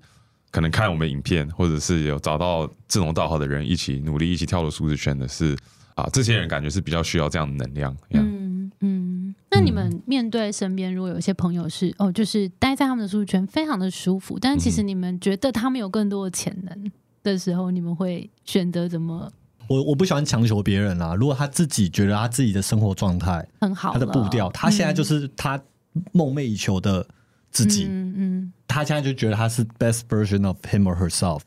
可能看我们影片，或者是有找到志同道合的人一起努力，一起跳入舒适圈的是啊，这些人感觉是比较需要这样的能量。嗯嗯。那你们面对身边如果有一些朋友是哦，就是待在他们的舒适圈非常的舒服，但其实你们觉得他们有更多的潜能的时候，你们会选择怎么我我不喜欢强求别人啊。如果他自己觉得他自己的生活状态、很好，他的步调，他现在就是他梦寐以求的自己，嗯嗯他现在就觉得他是 best version of him or herself，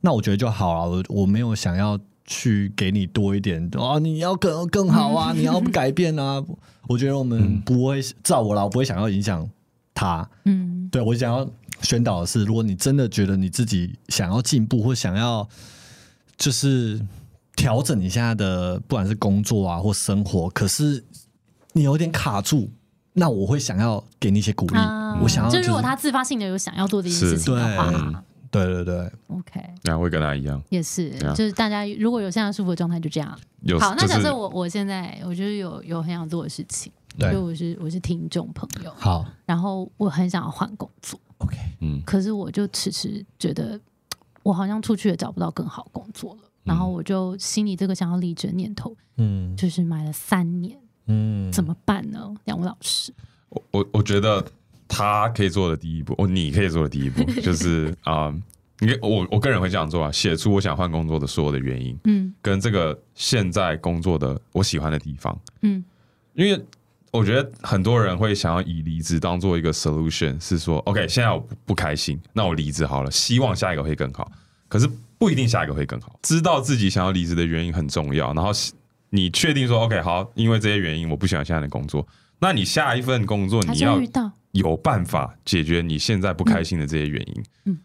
那我觉得就好了。我我没有想要去给你多一点啊，你要更更好啊，你要改变啊。我觉得我们不会照我啦，我不会想要影响他。嗯对我想要宣导的是，如果你真的觉得你自己想要进步，或想要就是调整你现在的不管是工作啊或生活，可是你有点卡住，那我会想要给你一些鼓励。啊我想要、就是如果他自发性的有想要做这件事情的对话对对对，，OK，然后会跟他一样，也是，对啊就是大家如果有现在舒服的状态，就这样。有好，那就是假设我我现在我就是有有很想做的事情，对。就我是我是听众朋友，好。然后我很想要换工作，，OK，嗯。可是我就迟迟觉得我好像出去也找不到更好工作了，然后我就心里这个想要离职的念头，嗯就是买了三年，嗯，怎么办呢？两位老师，我我我觉得他可以做的第一步，哦，你可以做的第一步 就是啊，你、我我个人会这样做啊，写出我想换工作的所有的原因，嗯跟这个现在工作的我喜欢的地方，嗯因为我觉得很多人会想要以离职当做一个 solution，是说 OK，现在我不不开心，那我离职好了，希望下一个会更好。可是不一定下一个会更好，知道自己想要离职的原因很重要。然后你确定说 OK 好，因为这些原因我不喜欢现在的工作，那你下一份工作你要有办法解决你现在不开心的这些原因。嗯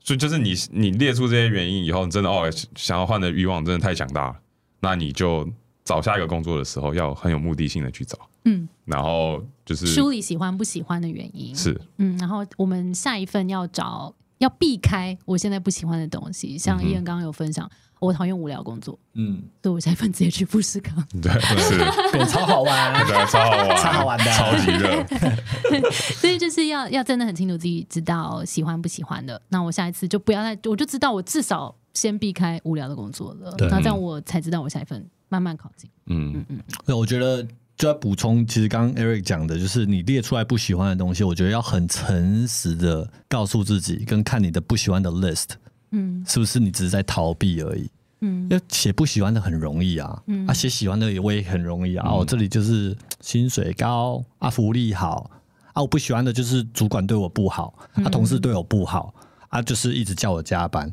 所以就是你你列出这些原因以后，你真的哦想要换的欲望真的太强大了，那你就找下一个工作的时候要很有目的性的去找，嗯，然后就是梳理喜欢不喜欢的原因，是。嗯，然后我们下一份要找要避开我现在不喜欢的东西，像伊恩刚刚有分享，我讨厌无聊工作，嗯，所以我下一份直接去富士康。对 是，对，超好玩，对，超好玩，超好玩的超级热，所以就是要要真的很清楚自己知道喜欢不喜欢的，那我下一次就不要再，我就知道我至少先避开无聊的工作了，对。那这样我才知道我下一份慢慢靠近。嗯。对，我觉得就要补充，其实刚刚 Eric 讲的，就是你列出来不喜欢的东西，我觉得要很诚实的告诉自己，跟看你的不喜欢的 list 嗯是不是你只是在逃避而已。嗯要写不喜欢的很容易啊，嗯啊，写喜欢的也我也很容易啊。嗯哦，这里就是薪水高啊，福利好啊，我不喜欢的就是主管对我不好，啊，同事对我不好啊，就是一直叫我加班。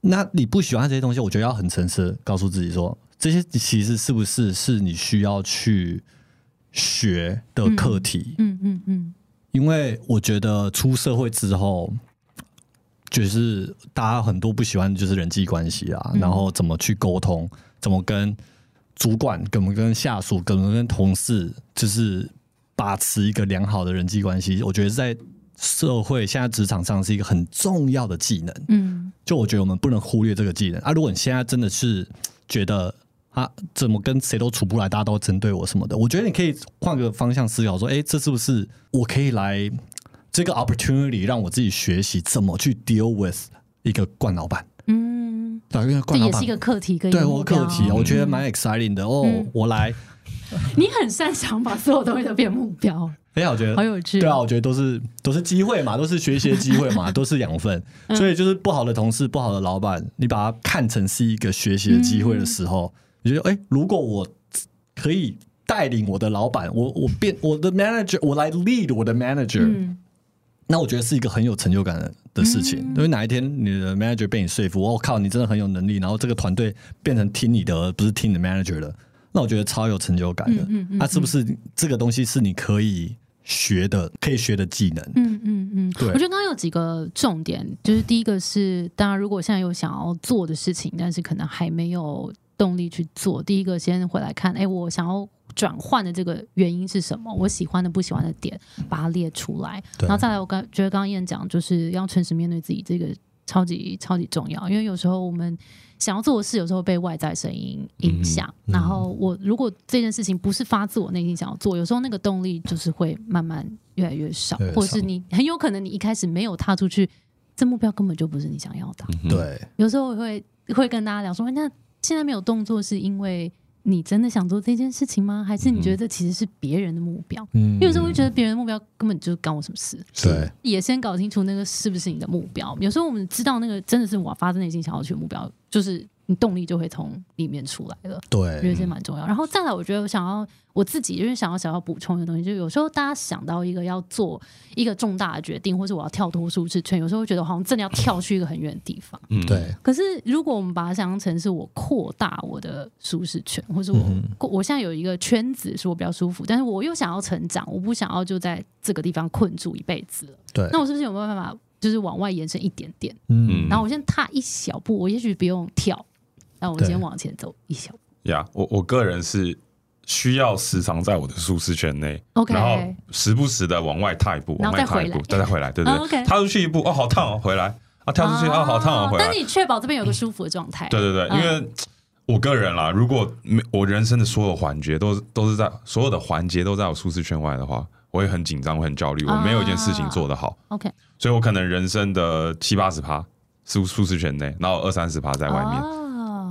那你不喜欢这些东西，我觉得要很诚实告诉自己说，这些其实是不是是你需要去学的课题？嗯嗯嗯因为我觉得出社会之后，就是大家很多不喜欢的就是人际关系啊，嗯然后怎么去沟通，怎么跟主管、怎么跟下属、怎么跟同事，就是把持一个良好的人际关系。我觉得在社会现在职场上是一个很重要的技能。嗯就我觉得我们不能忽略这个技能啊！如果你现在真的是觉得啊，怎么跟谁都处不来，大家都针对我什么的，我觉得你可以换个方向思考，说，哎，这是不是我可以来这个 opportunity 让我自己学习怎么去 deal with 一个惯老板？嗯，对，因为这惯老板也是一个课题跟对我课题啊，我觉得蛮 exciting 的哦。嗯我来，你很擅长把所有东西都变目标，哎呀，我觉得好有趣。对啊，我觉得都是都是机会嘛，都是学习的机会嘛，都是养分。嗯所以就是不好的同事、不好的老板，你把它看成是一个学习的机会的时候，你觉得哎，如果我可以带领我的老板，我我变我的 manager，我来 lead 我的 manager，、嗯那我觉得是一个很有成就感的的事情。因为哪一天你的 manager 被你说服，我、靠，你真的很有能力，然后这个团队变成听你的，而不是听你的 manager 的，那我觉得超有成就感的。嗯嗯嗯那、是不是这个东西是你可以学的、可以学的技能？嗯嗯嗯，对我觉得刚刚有几个重点，就是第一个是，当然如果现在有想要做的事情，但是可能还没有动力去做，第一个先回来看，哎，我想要转换的这个原因是什么？我喜欢的、不喜欢的点，把它列出来，然后再来，我刚觉得刚刚燕讲，就是要诚实面对自己，这个超级超级重要，因为有时候我们。想要做的事，有时候被外在声音影响。嗯然后我如果这件事情不是发自我内心想要做，有时候那个动力就是会慢慢越来越少，越来越或者是你很有可能你一开始没有踏出去，这目标根本就不是你想要的。嗯对，有时候我会会跟大家聊说，那现在没有动作是因为你真的想做这件事情吗？还是你觉得这其实是别人的目标？嗯有时候会觉得别人的目标根本就干我什么事。对，也先搞清楚那个是不是你的目标。有时候我们知道那个真的是我发自内心想要去的目标，就是你动力就会从里面出来了。我觉得，这蛮重要。然后再来，我觉得我想要我自己，因为想要想要补充一个东西，就有时候大家想到一个要做一个重大的决定，或者我要跳脱舒适圈，有时候会觉得好像真的要跳去一个很远的地方。嗯，对，可是如果我们把它想象成是我扩大我的舒适圈，或者我、嗯我现在有一个圈子是我比较舒服，但是我又想要成长，我不想要就在这个地方困住一辈子了。对，那我是不是有没有办法，就是往外延伸一点点？嗯然后我先踏一小步，我也许不用跳，那我对。先往前走一小步。呀我我个人是需要时常在我的舒适圈内 OK 然后时不时的往外踏一步，往外踏一步，再再回来，对对哦对，，OK。踏出去一步，哦，好烫哦，回来。啊，跳出去，哦，好烫哦，回来。但，你确保这边有个舒服的状态。对对对，嗯。因为我个人啦，如果没我人生的所有环节都都是在所有的环节都在我舒适圈外的话，我也很紧张，我很焦虑，我没有一件事情做得好，OK，所以我可能人生的七八十趴舒舒适圈内，然后二三十趴在外面，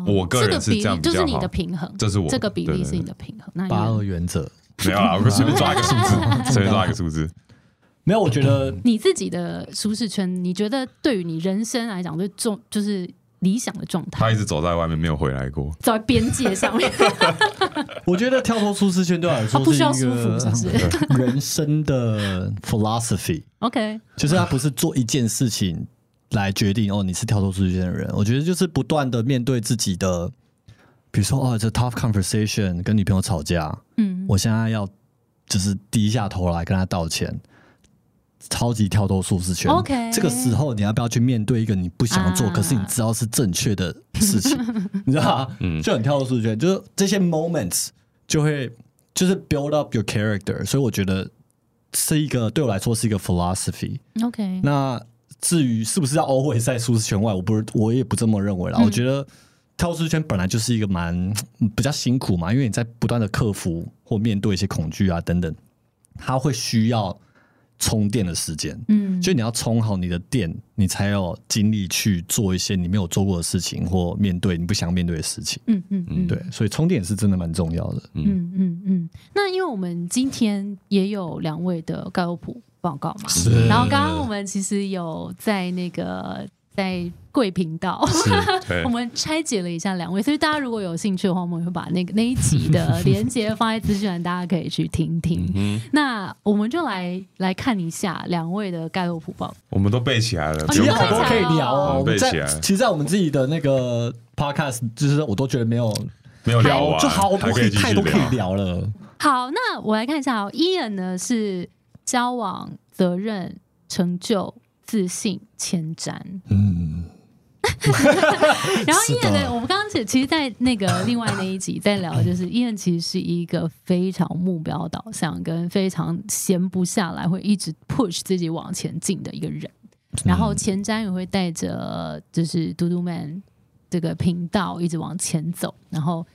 哦我个人是这样比较好这个比例就是你的平衡，这是我这个比例是你的平衡。那八二原则。没有啦，我随便抓一个数字，随便抓一个数字，没有，我觉得你自己的舒适圈，你觉得对于你人生来讲最重就是理想的状态，他一直走在外面没有回来过，走在边界上面，我觉得跳脱舒适圈对我来他说是一不需要舒服，是是？人生的 philosophy，？OK，就是他不是做一件事情来决定哦你是跳脱舒适圈的人。我觉得就是不断的面对自己的，比如说哦这 tough conversation 跟女朋友吵架，嗯，我现在要就是低下头来跟她道歉，超级跳脱舒适圈。OK 这个时候你要不要去面对一个你不想做，啊。可是你知道是正确的事情，你知道吗？嗯。就很跳脱舒适圈，就是这些 moments 就会就是 build up your character，所以我觉得是一个对我来说是一个 philosophy。OK，那至于是不是要 always 在舒适圈外，我不是我也不这么认为啦。嗯我觉得跳舒适圈本来就是一个蛮嗯 比较辛苦嘛，因为你在不断的克服或面对一些恐惧啊等等，它会需要充电的时间。嗯，就你要充好你的电，你才有精力去做一些你没有做过的事情，或面对你不想面对的事情。嗯嗯嗯，对，所以充电是真的蛮重要的。嗯嗯嗯。那因为我们今天也有两位的盖洛普报告嘛，是然后刚刚我们其实有在那个在贵频道。我，们拆解了一下两位，所以大家如果有兴趣的话，我们会把那个那一集的连接放在资讯栏，大家可以去听听。嗯，那我们就来来看一下两位的盖洛普报。我们都背起来了，其实用看了好多可以聊哦。我我们在背起来其实，在我们自己的那个 podcast，就是我都觉得没有没有聊完，就好多还可以太多可以聊。聊了。好，那我来看一下哦。Ian 呢是交往、责任、成就、自信、前瞻。嗯，然后是 Ian 的呢，我们刚刚其其实，在那个另外那一集在聊，就是 Ian 其实是一个非常目标导向，跟非常闲不下来，会一直 push 自己往前进的一个人。然后前瞻也会带着就是嘟嘟 man 这个频道一直往前走，然后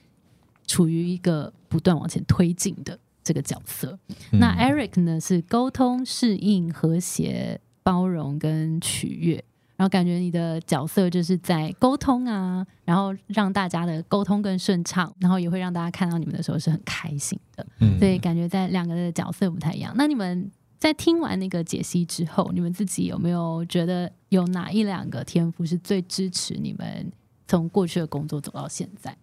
处于一个不断往前推进的这个角色。那 Eric 呢是沟通、适应、和谐、包容跟取悦。然后感觉你的角色就是在沟通啊，然后让大家的沟通更顺畅，然后也会让大家看到你们的时候是很开心的。嗯所以感觉在两个的角色不太一样。那你们在听完那个解析之后，你们自己有没有觉得有哪一两个天赋是最支持你们从过去的工作走到现在的？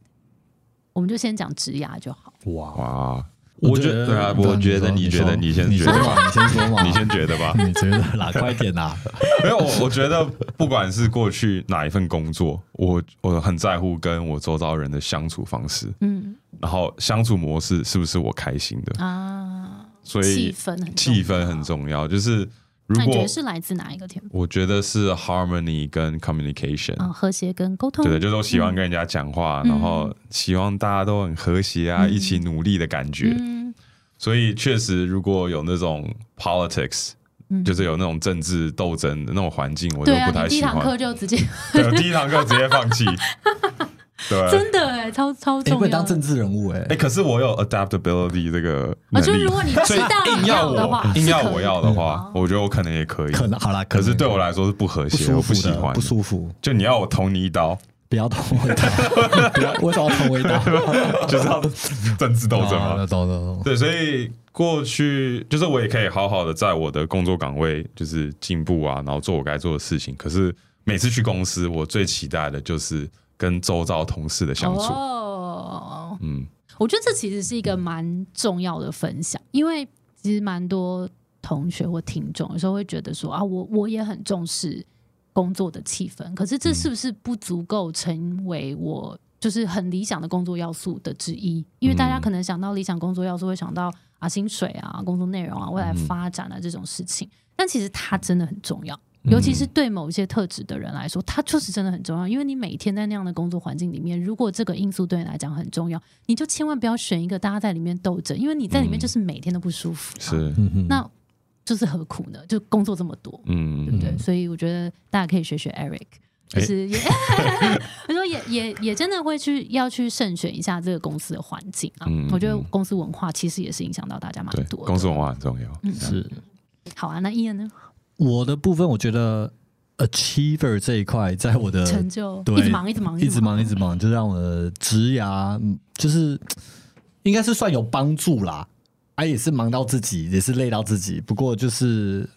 我们就先讲职涯就好。哇，哇，我觉得对啊，我觉得你觉得你先你觉得嘛，你先说嘛，你先觉得吧。你觉得啦，快点啦。没有，我我觉得不管是过去哪一份工作，我我很在乎跟我周遭人的相处方式，嗯然后相处模式是不是我开心的，啊，所以气氛气氛很重要。就是如果是来自哪一个天赋？我觉得是 harmony 跟 communication，啊，和谐跟沟通。对的，就是我喜欢跟人家讲话，嗯然后希望大家都很和谐啊，嗯一起努力的感觉。嗯所以确实，如果有那种 politics，、嗯就是有那种政治斗争的那种环境，我就不太喜你第一堂课。就直接对，第一堂课直接放弃。对，真的哎，超超你重要的。会当政治人物哎哎、，可是我有 adaptability 这个啊，就是如果你所以知道硬要的话，我硬要我要的话嗯，我觉得我可能也可以。可能好啦，可是能对我来说是不和谐，舒我不喜欢，不舒服，就你要我捅你一刀，不要捅我一刀，不要为什么要捅我一刀？就是要政治斗争嘛。啊懂懂懂。对，所以过去就是我也可以好好的在我的工作岗位就是进步啊，然后做我该做的事情。可是每次去公司，我最期待的就是跟周遭同事的相处。哦，嗯，我觉得这其实是一个蛮重要的分享，因为其实蛮多同学或听众有时候会觉得说啊，我我也很重视工作的气氛，可是这是不是不足够成为我就是很理想的工作要素的之一？因为大家可能想到理想工作要素，会想到啊薪水啊、工作内容啊、未来发展啊这种事情，但其实它真的很重要。尤其是对某一些特质的人来说，它就是真的很重要。因为你每天在那样的工作环境里面，如果这个因素对你来讲很重要，你就千万不要选一个大家在里面斗争，因为你在里面就是每天都不舒服、啊。是，那就是何苦呢？就工作这么多，嗯对嗯不对？所以我觉得大家可以学学 Eric，就哎是也，我说也也也真的会去要去慎选一下这个公司的环境啊。嗯我觉得嗯公司文化其实也是影响到大家蛮，多的。公司文化很重要。嗯是好啊，那伊恩呢？我的部分，我觉得 achiever 这一块，在我的成就对一直忙，一直忙，一直忙一直忙，就让我的职涯嗯就是应该是算有帮助啦。啊，也是忙到自己，也是累到自己。不过就是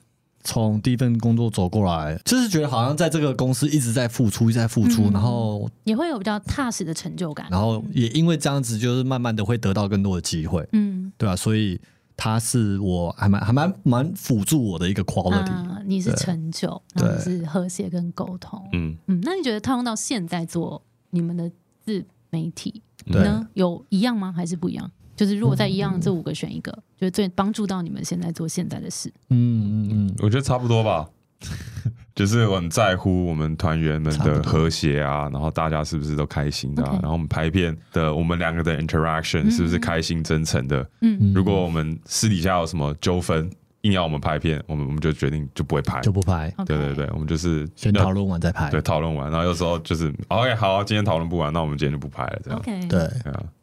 从第一份工作走过来，就是觉得好像在这个公司一直在付出，一直在付出，嗯然后也会有比较踏实的成就感。然后也因为这样子，就是慢慢的会得到更多的机会，嗯，对啊、所以它是我还蛮还蛮蛮辅助我的一个 quality。啊，你是成就，对然后是和谐跟沟通。嗯，嗯，那你觉得套用到现在做你们的自媒体对呢，有一样吗？还是不一样？就是如果在一样这五个选一个，就是最帮助到你们现在做现在的事。嗯嗯嗯，我觉得差不多吧。就是我很在乎我们团员们的和谐啊，然后大家是不是都开心的、然后我们拍片的我们两个的 interaction 是不是开心真诚的？嗯如果我们私底下有什么纠纷，硬要我们拍片，我们我们就决定就不会拍。就不拍，对对对，我们就是先讨论完再拍。对讨论完，然后有时候就是 OK 好啊，今天讨论不完，那我们今天就不拍了，这样。OK，对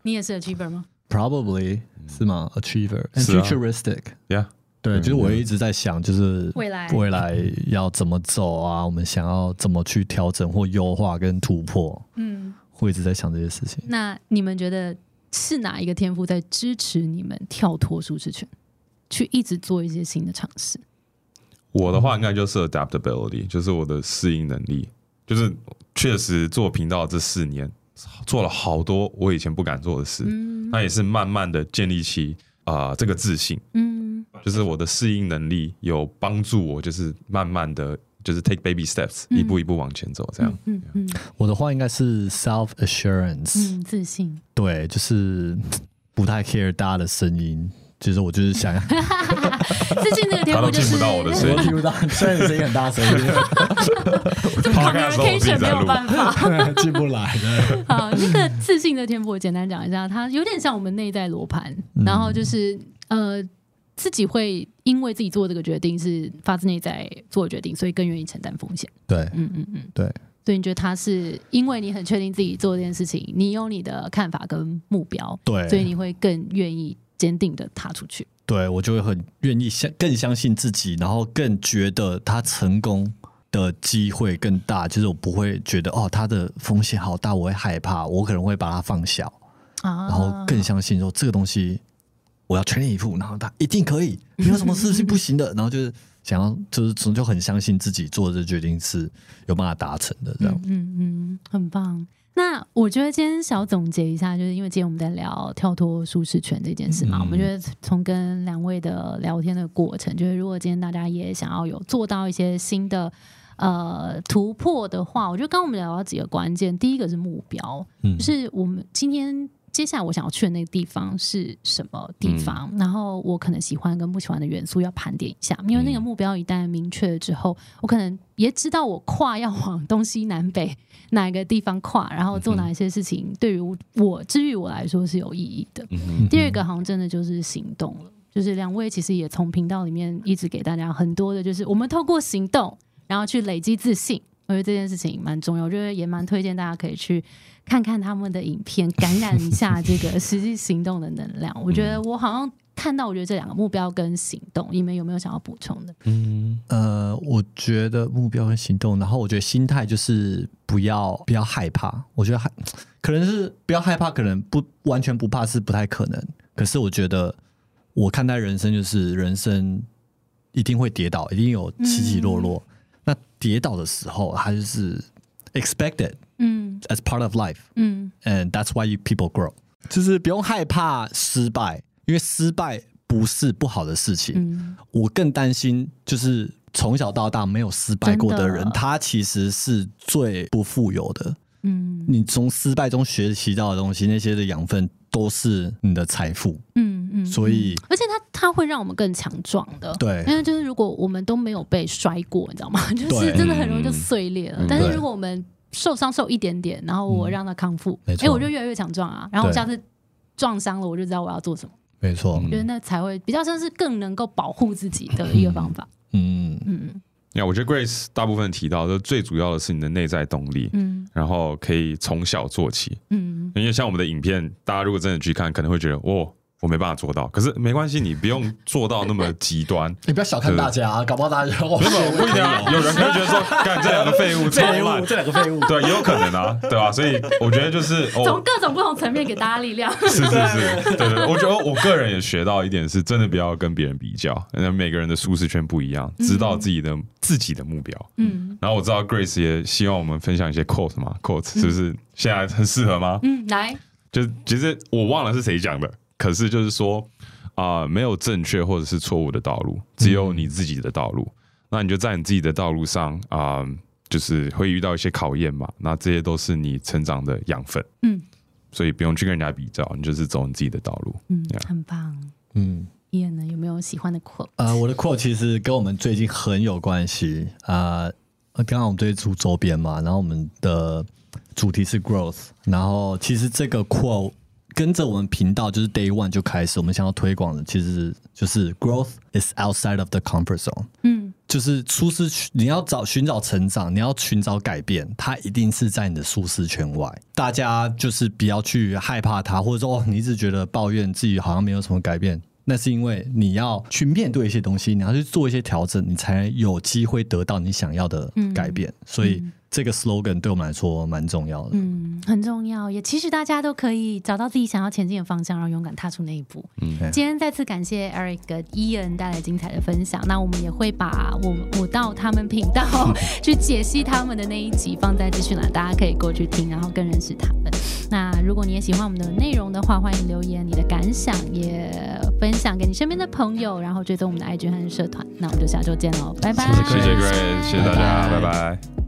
你也是 achiever 吗？，probably 是吗？achiever and 是啊 futuristic。，Yeah，对，嗯就是我一直在想，就是未来未来要怎么走啊？我们想要怎么去调整或优化跟突破，嗯，会一直在想这些事情。那你们觉得是哪一个天赋在支持你们跳脱舒适圈，去一直做一些新的尝试？我的话应该就是 adaptability，就是我的适应能力。就是确实做频道这四年，做了好多我以前不敢做的事，嗯那也是慢慢的建立起啊、这个自信，嗯。就是我的适应能力有帮助我，就是慢慢的就是 take baby steps，、嗯。一步一步往前走，这样。嗯嗯我的话应该是 self assurance，、嗯，自信。对，就是不太 care 大家的声音，就是我就是想要，自信这个天赋就是他都听不到我的声音听不到，虽然你声音很大声，这 Podcast 我自己 communication 没有办法。进不来的。好，那个自信的天赋，我简单讲一下，它有点像我们内在罗盘，嗯然后就是呃，自己会因为自己做这个决定是发自内在做的决定，所以更愿意承担风险。对嗯嗯嗯，对，所以你觉得他是因为你很确定自己做这件事情，你有你的看法跟目标，对所以你会更愿意坚定的踏出去。对我就会很愿意相更相信自己，然后更觉得他成功的机会更大。就是我不会觉得哦，他的风险好大，我会害怕，我可能会把它放小，啊然后更相信说这个东西我要全力以赴，然后他一定可以，没有什么事情不行的。然后就是想要就是从就很相信自己做的这决定是有办法达成的，这样。嗯嗯嗯，很棒。那我觉得今天小总结一下，就是因为今天我们在聊跳脱舒适圈这件事嘛，嗯我们觉得从跟两位的聊天的过程，就是如果今天大家也想要有做到一些新的呃突破的话，我觉得刚刚我们聊到几个关键，第一个是目标，嗯。就是我们今天接下来我想要去的那个地方是什么地方，然后我可能喜欢跟不喜欢的元素要盘点一下，因为那个目标一旦明确了之后，我可能也知道我跨要往东西南北哪个地方跨，然后做哪一些事情，对于我至于我来说是有意义的。嗯第二个好像真的就是行动了，就是两位其实也从频道里面一直给大家很多的，就是我们透过行动，然后去累积自信。我觉得这件事情蛮重要，我觉得也蛮推荐大家可以去看看他们的影片，感染一下这个实际行动的能量。我觉得我好像看到，我觉得这两个目标跟行动，你们有没有想要补充的？嗯呃，我觉得目标跟行动，然后我觉得心态就是不要不要害怕。我觉得害可能是不要害怕，可能不完全不怕是不太可能。可是我觉得我看待人生就是人生一定会跌倒，一定有起起落落。那跌倒的时候，它就是 expected，嗯 as part of life。嗯 and that's why you people grow，就是不用害怕失败，因为失败不是不好的事情。嗯我更担心就是从小到大没有失败过的人，的他其实是最不富有的。嗯你从失败中学习到的东西，那些的养分都是你的财富。嗯嗯，所以而且它它会让我们更强壮的。对因为就是如果我们都没有被摔过，你知道吗？就是真的很容易就碎裂了。嗯但是如果我们受伤受一点点，然后我让它康复，哎、没错我就越来越强壮啊。然后我下次撞伤了，我就知道我要做什么。没错，我觉得那才会比较像是更能够保护自己的一个方法。嗯，嗯呀，我觉得 Grace 大部分提到的最主要的是你的内在动力，嗯然后可以从小做起。嗯因为像我们的影片，大家如果真的去看，可能会觉得哦，我没办法做到。可是没关系，你不用做到那么极端。你不要小看大家啊，搞不好大家有不一定啊，有人可能觉得说，干这两个废物超废物，这两个废物，对，也有可能啊，对吧、所以我觉得就是 从哦，各种不同层面给大家力量。是是是，对对对，我觉得我个人也学到一点，是真的不要跟别人比较，因为每个人的舒适圈不一样，知道自己的自己的目标。嗯然后我知道 Grace 也希望我们分享一些 quote 嘛，quote 是不是现在很适合吗？嗯，来，就其实我忘了是谁讲的，可是就是说啊、没有正确或者是错误的道路，只有你自己的道路。那你就在你自己的道路上啊、就是会遇到一些考验嘛，那这些都是你成长的养分，嗯所以不用去跟人家比较，你就是走你自己的道路。嗯很棒。嗯。伊恩呢，有没有喜欢的 quote？呃，我的 quote 其实跟我们最近很有关系啊。呃刚刚我们对出周边嘛，然后我们的主题是 growth，然后其实这个 quote 跟着我们频道就是 day one 就开始，我们想要推广的其实就是 growth is outside of the comfort zone，嗯就是舒适区，你要找寻找成长，你要寻找改变，它一定是在你的舒适圈外。大家就是不要去害怕它，或者说哦，你一直觉得抱怨自己好像没有什么改变，那是因为你要去面对一些东西，你要去做一些调整，你才有机会得到你想要的改变。所以这个 slogan 对我们来说蛮重要的。嗯，很重要，也其实大家都可以找到自己想要前进的方向，然后勇敢踏出那一步。嗯今天再次感谢 Eric 跟 Ian 带来精彩的分享。那我们也会把我我到他们频道 去解析他们的那一集放在资讯栏，大家可以过去听，然后更认识他们。那如果你也喜欢我们的内容的话，欢迎留言你的感想，也分享给你身边的朋友，然后追踪我们的 IG 和社团。那我们就下周见喽，拜拜。谢谢 Grace，谢谢大家，拜拜拜拜